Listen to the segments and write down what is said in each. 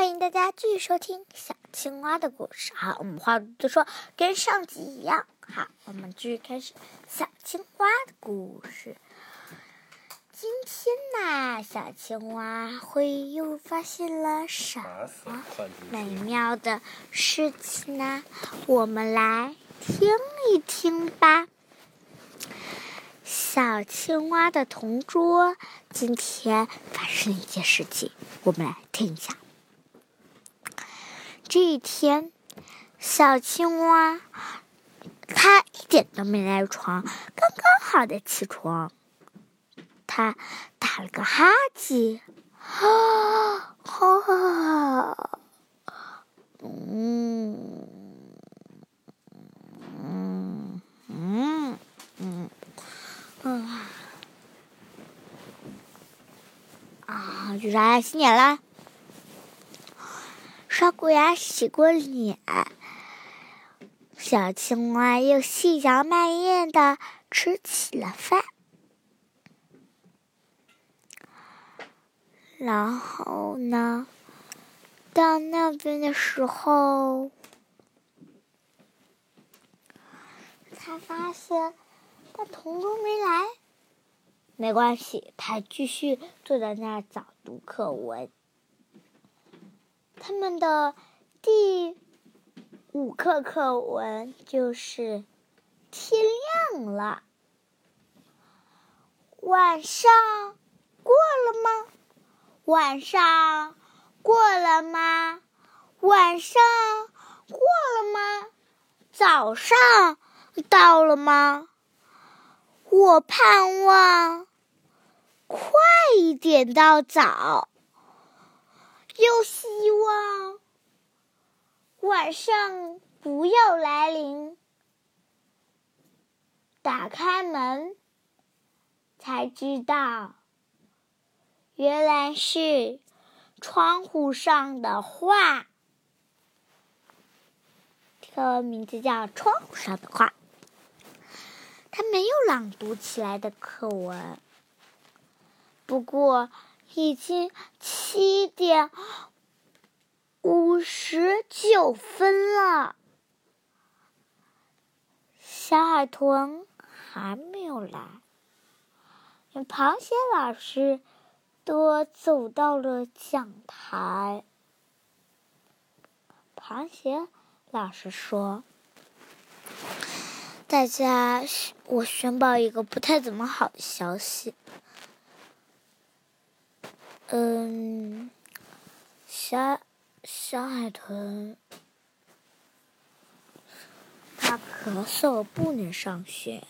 欢迎大家继续收听小青蛙的故事。好，我们话不多说，跟上集一样。好，我们继续开始小青蛙的故事。今天呢，小青蛙会又发现了什么美妙的事情呢？我们来听一听吧。小青蛙的同桌今天发生了一件事情，我们来听一下。这一天，小青蛙它一点都没赖床，刚刚好的起床。它打了个哈欠，啊，哈，嗯，嗯，嗯，嗯，啊，啊，就是爱洗脸啦。刷过牙、洗过脸，小青蛙又细嚼慢咽的吃起了饭。然后呢，到那边的时候，他发现他同桌没来。没关系，他继续坐在那儿早读课文。他们的第五课课文就是天亮了，晚上过了吗？晚上过了吗？晚上过了吗？早上到了吗？我盼望快一点到早。又希望晚上不要来临。打开门，才知道原来是窗户上的画。课文名字叫《窗户上的画》。他没有朗读起来的课文，不过。已经七点五十九分了，小海豚还没有来，螃蟹老师都走到了讲台。螃蟹老师说：“大家，我宣报一个不太怎么好的消息。”嗯，小小海豚，它咳嗽不能上学。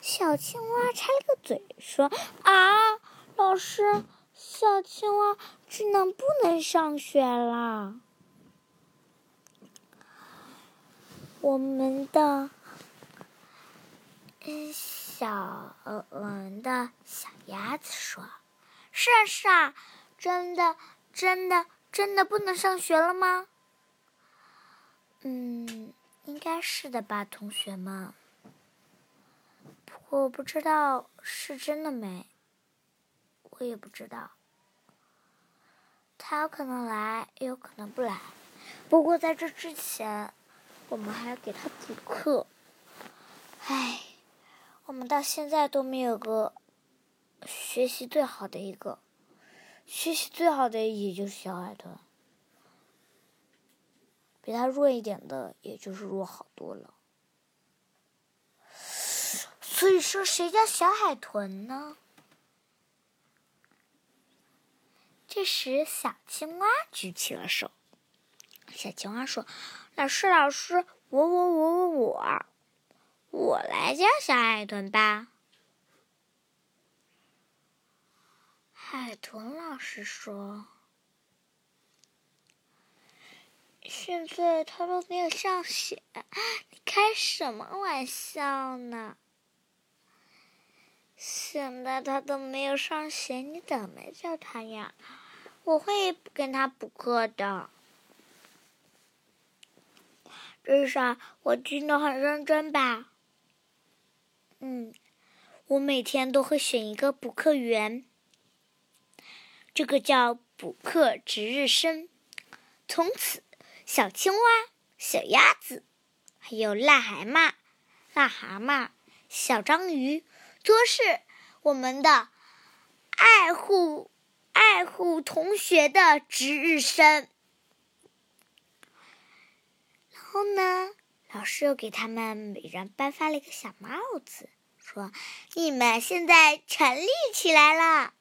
小青蛙插了个嘴说：“啊，老师，小青蛙只能不能上学啦。”我们的嗯，小嗯的小鸭子说。是啊是啊，真的真的真的不能上学了吗？嗯，应该是的吧，同学们。不过我不知道是真的没，我也不知道。他有可能来，也有可能不来。不过在这之前，我们还要给他补课。唉，我们到现在都没有个。学习最好的一个，学习最好的也就是小海豚，比他弱一点的也就是弱好多了。所以说，谁叫小海豚呢？这时，小青蛙举起了手。小青蛙说：“老师，老师，我我我我我，我来教小海豚吧。”海豚老师说：“现在他都没有上学，你开什么玩笑呢？现在他都没有上学，你怎么叫他呀？我会跟他补课的。至少我听得很认真吧？嗯，我每天都会选一个补课员。”这个叫补课值日生，从此，小青蛙、小鸭子，还有癞蛤蟆、癞蛤蟆、小章鱼，都是我们的爱护爱护同学的值日生。然后呢，老师又给他们每人颁发了一个小帽子，说：“你们现在成立起来了。”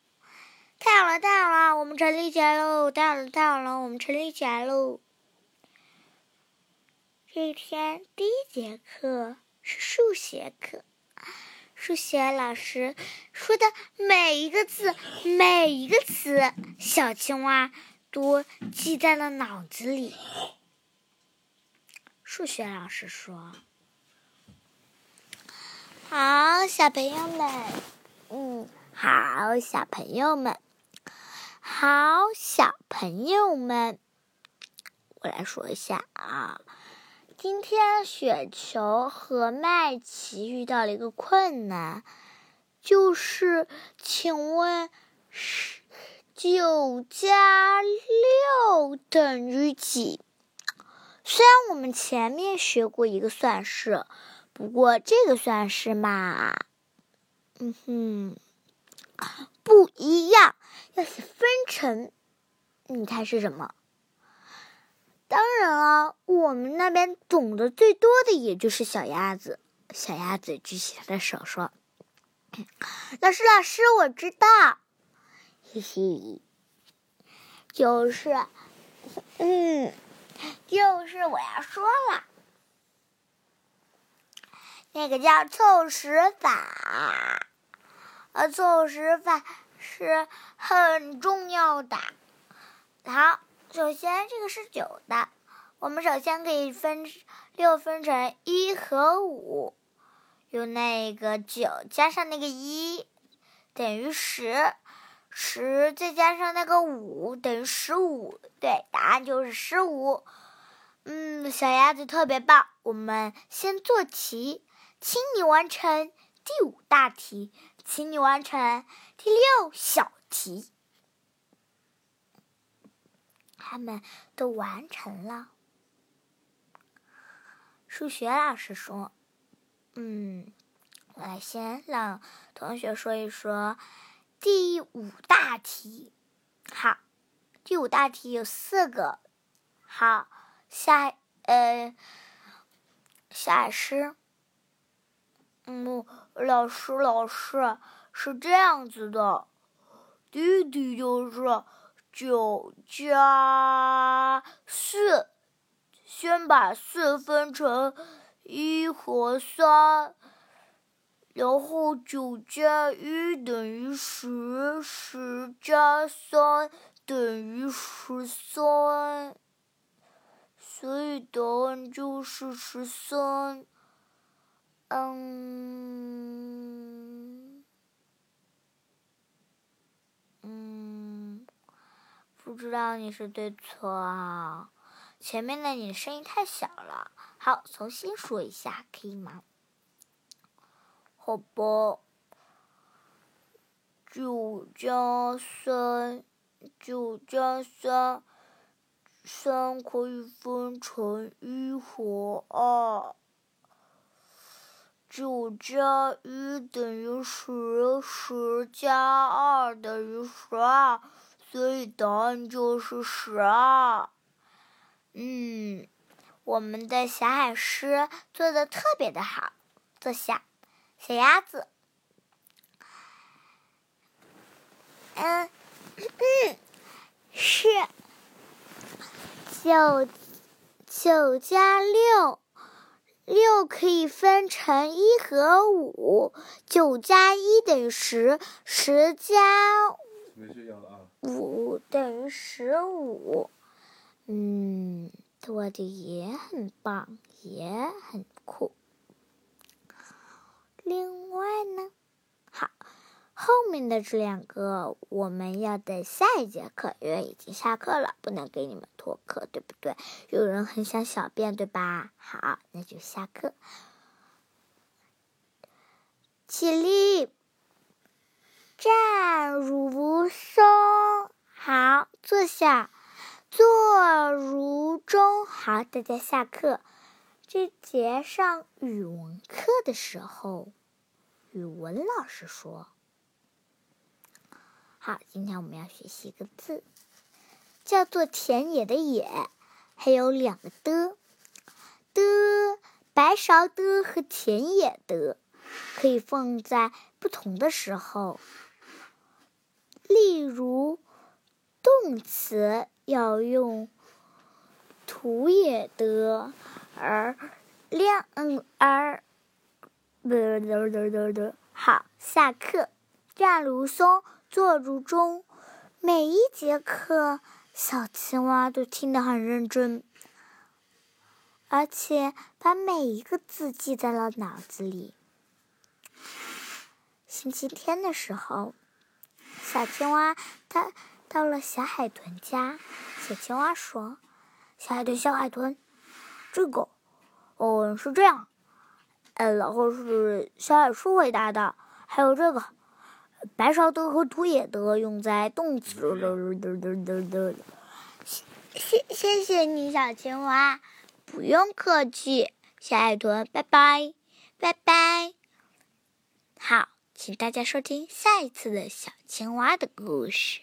太好了，太好了，我们成立起来喽！太好了，太好了，我们成立起来喽！这一天第一节课是数学课，数学老师说的每一个字、每一个词，小青蛙都记在了脑子里。数学老师说：“好，小朋友们，嗯，好，小朋友们。”好，小朋友们，我来说一下啊。今天雪球和麦琪遇到了一个困难，就是请问，九加六等于几？虽然我们前面学过一个算式，不过这个算式嘛，嗯哼。不一样，要写你猜是什么？当然了，我们那边懂得最多的也就是小鸭子。小鸭子举起他的手说：“老师，老师，我知道，嘿嘿，就是，嗯，就是我要说了，那个叫凑十法。”呃，凑十法是很重要的。好，首先这个是九的，我们首先可以分六分成一和五，用那个九加上那个一等于十，十再加上那个五等于十五。对，答案就是十五。嗯，小鸭子特别棒。我们先做题，请你完成第五大题。请你完成第六小题，他们都完成了。数学老师说：“嗯，我来先让同学说一说第五大题。好，第五大题有四个。好，下呃，下诗。嗯。”老师，老师是这样子的，弟弟就是九加四，先把四分成一和三，然后九加一等于十，十加三等于十三，所以答案就是十三。嗯，嗯，不知道你是对错啊？前面的你声音太小了。好，重新说一下，可以吗？好吧，九加三，九加三，三可以分成一和二。九加一等于十，十加二等于十二，所以答案就是十二。嗯，我们的小海狮做的特别的好。坐下，小鸭子。嗯，是九九加六。六可以分成一和五，九加一等于十，十加五等于十五。嗯，做的也很棒，也很酷。另外呢，好。后面的这两个我们要等下一节课，因为已经下课了，不能给你们拖课，对不对？有人很想小便，对吧？好，那就下课。起立，站如松。好，坐下，坐如钟。好，大家下课。这节上语文课的时候，语文老师说：“好，今天我们要学习一个字，叫做田野的野，还有两个的的，白勺的和田野的，可以放在不同的时候。例如，动词要用土也的。”而亮嗯而不不不不不好下课站如松坐如钟，每一节课小青蛙都听得很认真，而且把每一个字记在了脑子里。星期天的时候，小青蛙它到了小海豚家，小青蛙说：“小海豚，小海豚。”这个，哦，是这样，呃，然后是小矮鼠回答的。还有这个，白勺的和土也的用在动词。谢谢谢你，小青蛙，不用客气，小海豚，拜拜，拜拜。好，请大家收听下一次的小青蛙的故事。